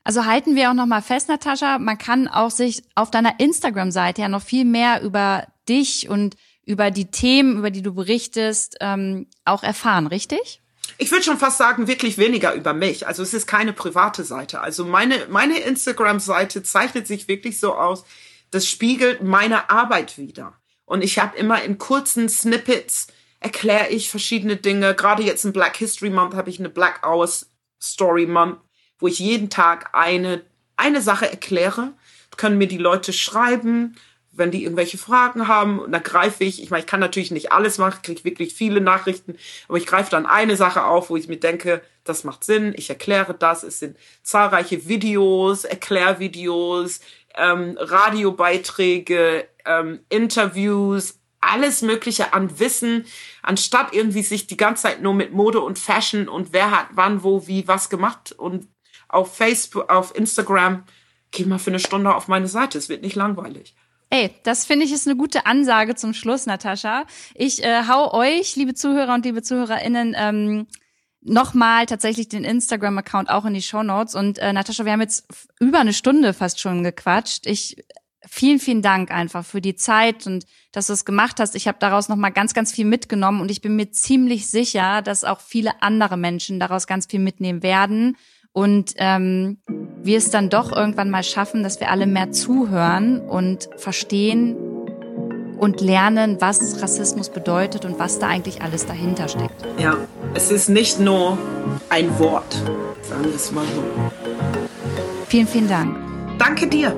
Also halten wir auch noch mal fest, Natascha, man kann auch sich auf deiner Instagram-Seite ja noch viel mehr über dich und über die Themen, über die du berichtest, ähm, auch erfahren, richtig? Ich würde schon fast sagen, wirklich weniger über mich. Also es ist keine private Seite. Also meine, meine Instagram-Seite zeichnet sich wirklich so aus, das spiegelt meine Arbeit wieder. Und ich habe immer in kurzen Snippets erkläre ich verschiedene Dinge. Gerade jetzt im Black History Month habe ich eine Black Hours Story Month, wo ich jeden Tag eine, eine Sache erkläre. Können mir die Leute schreiben wenn die irgendwelche Fragen haben, und dann greife ich, ich meine, ich kann natürlich nicht alles machen, kriege wirklich viele Nachrichten, aber ich greife dann eine Sache auf, wo ich mir denke, das macht Sinn, ich erkläre das, es sind zahlreiche Videos, Erklärvideos, ähm, Radiobeiträge, ähm, Interviews, alles Mögliche an Wissen, anstatt irgendwie sich die ganze Zeit nur mit Mode und Fashion und wer hat wann, wo, wie, was gemacht. Und auf Facebook, auf Instagram, geh mal für eine Stunde auf meine Seite, es wird nicht langweilig. Ey, das finde ich ist eine gute Ansage zum Schluss, Natascha. Ich äh, hau euch, liebe Zuhörer und liebe ZuhörerInnen, ähm, nochmal tatsächlich den Instagram-Account auch in die Show Notes. Und äh, Natascha, wir haben jetzt über eine Stunde fast schon gequatscht. Ich vielen, vielen Dank einfach für die Zeit und dass du es gemacht hast. Ich habe daraus nochmal ganz, ganz viel mitgenommen und ich bin mir ziemlich sicher, dass auch viele andere Menschen daraus ganz viel mitnehmen werden und ähm, wir es dann doch irgendwann mal schaffen, dass wir alle mehr zuhören und verstehen und lernen, was Rassismus bedeutet und was da eigentlich alles dahinter steckt. Ja, es ist nicht nur ein Wort, sagen wir es mal so. Vielen, vielen Dank. Danke dir.